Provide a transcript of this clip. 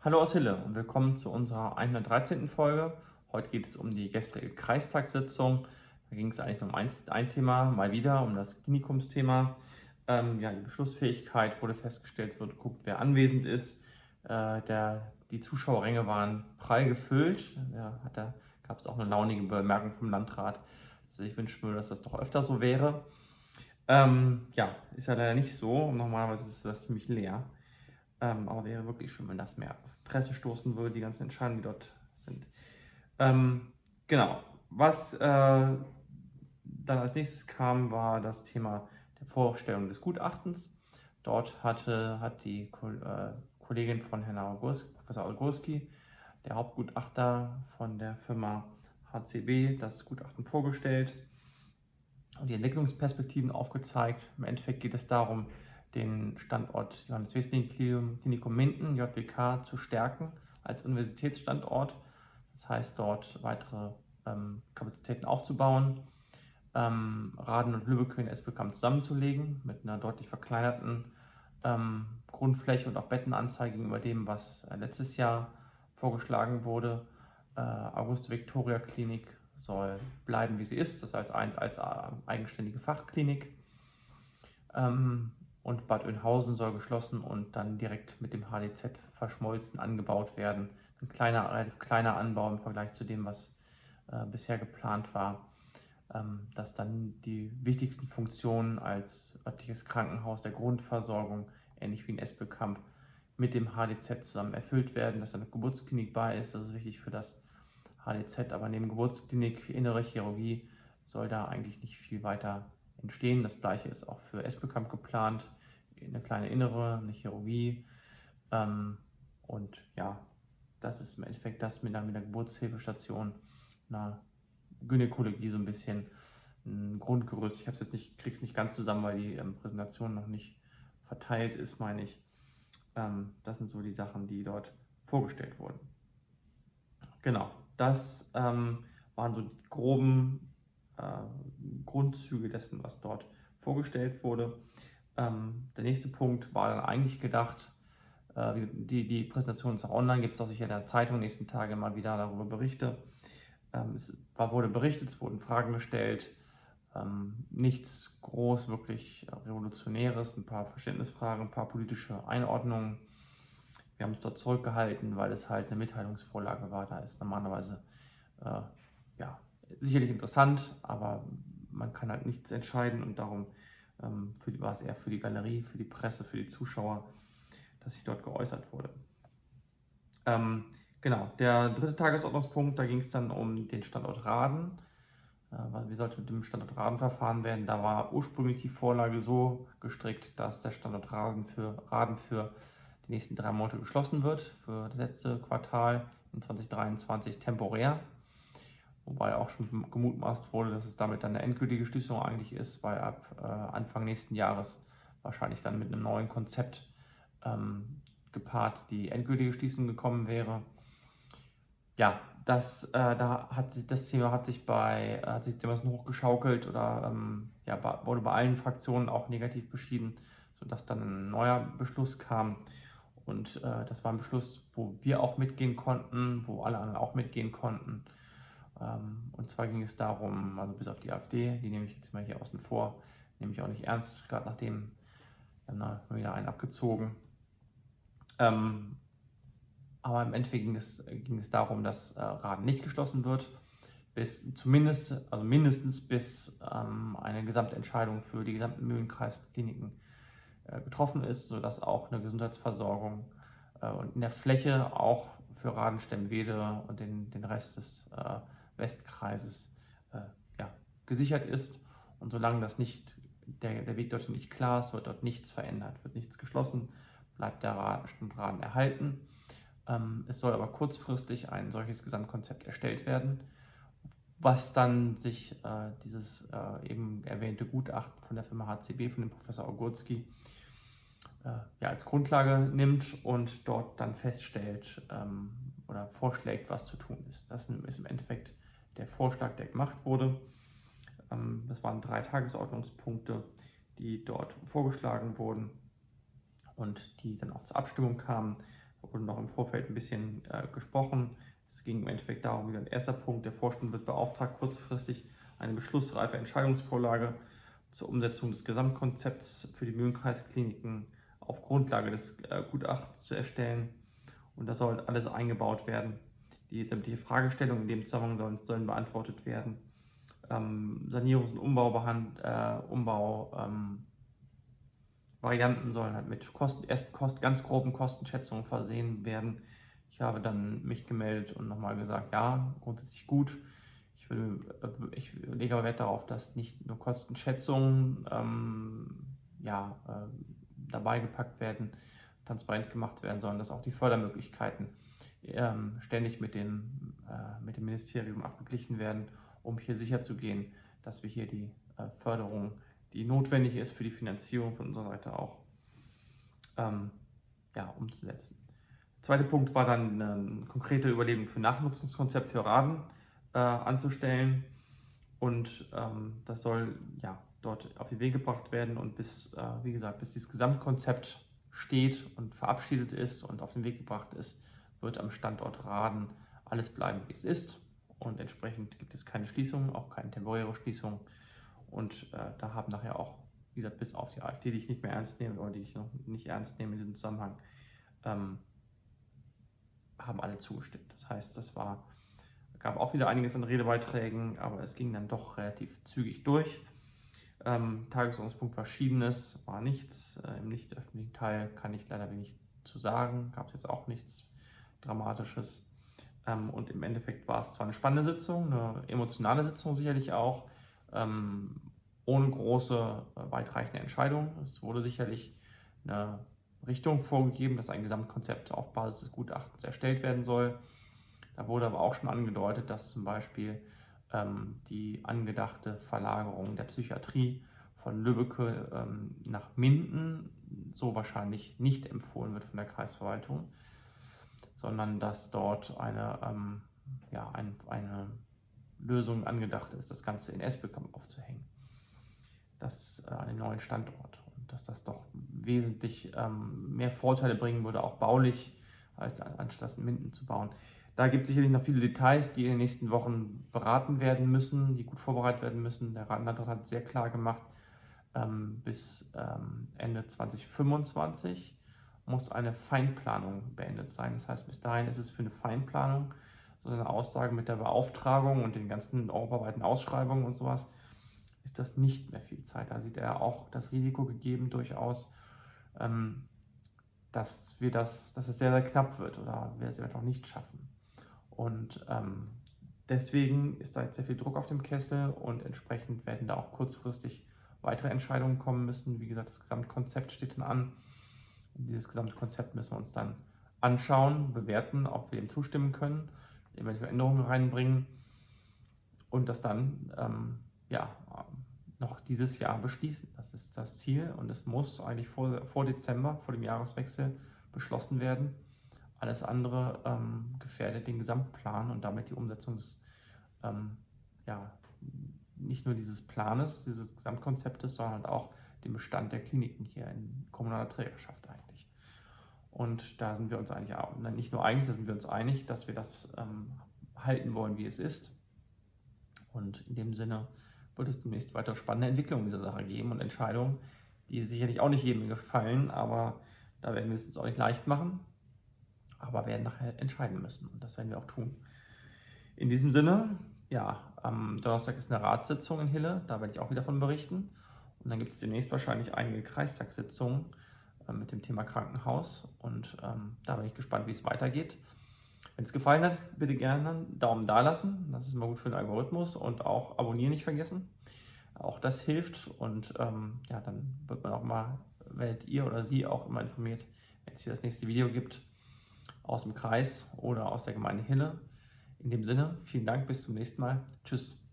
Hallo aus Hille und willkommen zu unserer 113. Folge. Heute geht es um die gestrige Kreistagssitzung. Da ging es eigentlich um ein, ein Thema, mal wieder um das Klinikumsthema. Ähm, ja, die Beschlussfähigkeit wurde festgestellt, es wurde geguckt, wer anwesend ist. Äh, der, die Zuschauerränge waren prall gefüllt. Ja, da gab es auch eine launige Bemerkung vom Landrat. Also ich wünsche mir, dass das doch öfter so wäre. Ähm, ja, ist ja leider nicht so. Normalerweise ist das ziemlich leer. Ähm, aber wäre wirklich schön, wenn das mehr auf Presse stoßen würde, die ganzen Entscheidungen, die dort sind. Ähm, genau. Was äh, dann als nächstes kam, war das Thema der Vorstellung des Gutachtens. Dort hatte, hat die äh, Kollegin von Herrn August, Professor Augurski, der Hauptgutachter von der Firma HCB, das Gutachten vorgestellt und die Entwicklungsperspektiven aufgezeigt. Im Endeffekt geht es darum, den Standort Johannes Wesling Klinikum Minden, JWK, zu stärken als Universitätsstandort. Das heißt, dort weitere ähm, Kapazitäten aufzubauen, ähm, Raden und Lübeck in Esbekamp zusammenzulegen mit einer deutlich verkleinerten ähm, Grundfläche und auch Bettenanzahl gegenüber dem, was äh, letztes Jahr vorgeschlagen wurde. Äh, Auguste Victoria Klinik soll bleiben, wie sie ist, das heißt als, als äh, eigenständige Fachklinik. Ähm, und Bad Oeynhausen soll geschlossen und dann direkt mit dem HDZ verschmolzen angebaut werden. Ein kleiner, relativ kleiner Anbau im Vergleich zu dem, was äh, bisher geplant war, ähm, dass dann die wichtigsten Funktionen als örtliches Krankenhaus der Grundversorgung, ähnlich wie in Espelkamp, mit dem HDZ zusammen erfüllt werden, dass eine Geburtsklinik bei ist. Das ist wichtig für das HDZ, aber neben Geburtsklinik, innere Chirurgie soll da eigentlich nicht viel weiter entstehen. Das gleiche ist auch für Espelkamp geplant eine kleine innere, eine Chirurgie. Ähm, und ja, das ist im Endeffekt das mit einer, mit einer Geburtshilfestation, einer Gynäkologie so ein bisschen ein Grundgerüst. Ich habe es jetzt nicht, krieg's nicht ganz zusammen, weil die ähm, Präsentation noch nicht verteilt ist, meine ich. Ähm, das sind so die Sachen, die dort vorgestellt wurden. Genau, das ähm, waren so die groben äh, Grundzüge dessen, was dort vorgestellt wurde. Ähm, der nächste Punkt war dann eigentlich gedacht, äh, die, die Präsentation ist auch online, gibt es auch sicher in der Zeitung nächsten Tage mal wieder darüber Berichte. Ähm, es war, wurde berichtet, es wurden Fragen gestellt, ähm, nichts groß, wirklich Revolutionäres, ein paar Verständnisfragen, ein paar politische Einordnungen. Wir haben es dort zurückgehalten, weil es halt eine Mitteilungsvorlage war. Da ist normalerweise äh, ja, sicherlich interessant, aber man kann halt nichts entscheiden und darum für, war es eher für die Galerie, für die Presse, für die Zuschauer, dass sich dort geäußert wurde. Ähm, genau, der dritte Tagesordnungspunkt, da ging es dann um den Standort Raden. Äh, wie sollte mit dem Standort Raden verfahren werden? Da war ursprünglich die Vorlage so gestrickt, dass der Standort Raden für, Raden für die nächsten drei Monate geschlossen wird, für das letzte Quartal in 2023 temporär wobei auch schon gemutmaßt wurde, dass es damit dann eine endgültige Schließung eigentlich ist, weil ab äh, Anfang nächsten Jahres wahrscheinlich dann mit einem neuen Konzept ähm, gepaart die endgültige Schließung gekommen wäre. Ja, das, äh, da hat das Thema hat sich bei äh, hat sich hochgeschaukelt oder ähm, ja, wurde bei allen Fraktionen auch negativ beschieden, sodass dann ein neuer Beschluss kam. Und äh, das war ein Beschluss, wo wir auch mitgehen konnten, wo alle anderen auch mitgehen konnten. Ähm, und zwar ging es darum, also bis auf die AfD, die nehme ich jetzt mal hier außen vor, nehme ich auch nicht ernst, gerade nachdem dann wieder einen abgezogen. Ähm, aber im Endeffekt ging es, ging es darum, dass äh, Raden nicht geschlossen wird, bis zumindest, also mindestens bis ähm, eine Gesamtentscheidung für die gesamten Mühlenkreiskliniken äh, getroffen ist, sodass auch eine Gesundheitsversorgung äh, und in der Fläche auch für Raden, Stemmwede und den, den Rest des äh, Westkreises äh, ja, gesichert ist. Und solange das nicht, der, der Weg dorthin nicht klar ist, wird dort nichts verändert, wird nichts geschlossen, bleibt der Standrahmen erhalten. Ähm, es soll aber kurzfristig ein solches Gesamtkonzept erstellt werden, was dann sich äh, dieses äh, eben erwähnte Gutachten von der Firma HCB, von dem Professor Ogurski, äh, ja, als Grundlage nimmt und dort dann feststellt ähm, oder vorschlägt, was zu tun ist. Das ist im Endeffekt der Vorschlag, der gemacht wurde. Ähm, das waren drei Tagesordnungspunkte, die dort vorgeschlagen wurden und die dann auch zur Abstimmung kamen. Da wurde noch im Vorfeld ein bisschen äh, gesprochen. Es ging im Endeffekt darum, wie ein erster Punkt, der Vorstand wird beauftragt, kurzfristig eine beschlussreife Entscheidungsvorlage zur Umsetzung des Gesamtkonzepts für die Mühlenkreiskliniken auf Grundlage des äh, Gutachtens zu erstellen. Und da soll alles eingebaut werden. Die sämtliche Fragestellungen in dem Zusammenhang sollen, sollen beantwortet werden. Ähm, Sanierungs- und Umbaubehand, äh, Umbau, ähm, sollen halt mit Kosten, erst Kost, ganz groben Kostenschätzungen versehen werden. Ich habe dann mich gemeldet und nochmal gesagt, ja, grundsätzlich gut. Ich, will, äh, ich lege aber Wert darauf, dass nicht nur Kostenschätzungen ähm, ja, äh, dabei gepackt werden, transparent gemacht werden, sondern dass auch die Fördermöglichkeiten ähm, ständig mit dem, äh, mit dem Ministerium abgeglichen werden, um hier sicherzugehen, dass wir hier die äh, Förderung, die notwendig ist für die Finanzierung von unserer Seite auch ähm, ja, umzusetzen. Der zweite Punkt war dann eine konkrete Überlegung für Nachnutzungskonzept für Raden äh, anzustellen. Und ähm, das soll ja dort auf den Weg gebracht werden und bis, äh, wie gesagt, bis dieses Gesamtkonzept steht und verabschiedet ist und auf den Weg gebracht ist, wird am Standort Raden alles bleiben, wie es ist. Und entsprechend gibt es keine Schließung, auch keine temporäre Schließung. Und äh, da haben nachher auch, wie gesagt, bis auf die AfD, die ich nicht mehr ernst nehme oder die ich noch nicht ernst nehme in diesem Zusammenhang, ähm, haben alle zugestimmt. Das heißt, das war, gab auch wieder einiges an Redebeiträgen, aber es ging dann doch relativ zügig durch. Ähm, Tagesordnungspunkt Verschiedenes war nichts. Äh, Im nicht öffentlichen Teil kann ich leider wenig zu sagen. Gab es jetzt auch nichts Dramatisches. Ähm, und im Endeffekt war es zwar eine spannende Sitzung, eine emotionale Sitzung sicherlich auch, ähm, ohne große, äh, weitreichende Entscheidungen. Es wurde sicherlich eine Richtung vorgegeben, dass ein Gesamtkonzept auf Basis des Gutachtens erstellt werden soll. Da wurde aber auch schon angedeutet, dass zum Beispiel ähm, die angedachte Verlagerung der Psychiatrie von Lübbecke ähm, nach Minden so wahrscheinlich nicht empfohlen wird von der Kreisverwaltung, sondern dass dort eine, ähm, ja, ein, eine Lösung angedacht ist, das Ganze in Esbekamp aufzuhängen. Das äh, an den neuen Standort. Und dass das doch wesentlich ähm, mehr Vorteile bringen würde, auch baulich, als anstatt in Minden zu bauen. Da gibt es sicherlich noch viele Details, die in den nächsten Wochen beraten werden müssen, die gut vorbereitet werden müssen. Der Landrat hat sehr klar gemacht, ähm, bis ähm, Ende 2025 muss eine Feinplanung beendet sein. Das heißt, bis dahin ist es für eine Feinplanung, so eine Aussage mit der Beauftragung und den ganzen europaweiten Ausschreibungen und sowas, ist das nicht mehr viel Zeit. Da sieht er auch das Risiko gegeben durchaus, ähm, dass wir das, dass es sehr, sehr knapp wird oder wir es eventuell nicht schaffen. Und ähm, deswegen ist da jetzt sehr viel Druck auf dem Kessel und entsprechend werden da auch kurzfristig weitere Entscheidungen kommen müssen. Wie gesagt, das Gesamtkonzept steht dann an. Dieses Gesamtkonzept müssen wir uns dann anschauen, bewerten, ob wir dem zustimmen können, eventuelle Änderungen reinbringen und das dann ähm, ja, noch dieses Jahr beschließen. Das ist das Ziel und es muss eigentlich vor, vor Dezember, vor dem Jahreswechsel beschlossen werden. Alles andere ähm, gefährdet den Gesamtplan und damit die Umsetzung des, ähm, ja, nicht nur dieses Planes, dieses Gesamtkonzeptes, sondern auch den Bestand der Kliniken hier in kommunaler Trägerschaft eigentlich. Und da sind wir uns eigentlich auch, nicht nur eigentlich, da sind wir uns einig, dass wir das ähm, halten wollen, wie es ist. Und in dem Sinne wird es demnächst weitere spannende Entwicklungen dieser Sache geben und Entscheidungen, die sicherlich auch nicht jedem gefallen, aber da werden wir es uns auch nicht leicht machen aber werden nachher entscheiden müssen. Und das werden wir auch tun. In diesem Sinne, ja, am Donnerstag ist eine Ratssitzung in Hille, da werde ich auch wieder von berichten. Und dann gibt es demnächst wahrscheinlich einige Kreistagssitzungen äh, mit dem Thema Krankenhaus. Und ähm, da bin ich gespannt, wie es weitergeht. Wenn es gefallen hat, bitte gerne einen Daumen da lassen. Das ist immer gut für den Algorithmus. Und auch abonnieren nicht vergessen. Auch das hilft. Und ähm, ja, dann wird man auch mal, werdet ihr oder sie auch immer informiert, wenn es hier das nächste Video gibt aus dem Kreis oder aus der Gemeinde Hille. In dem Sinne, vielen Dank, bis zum nächsten Mal. Tschüss.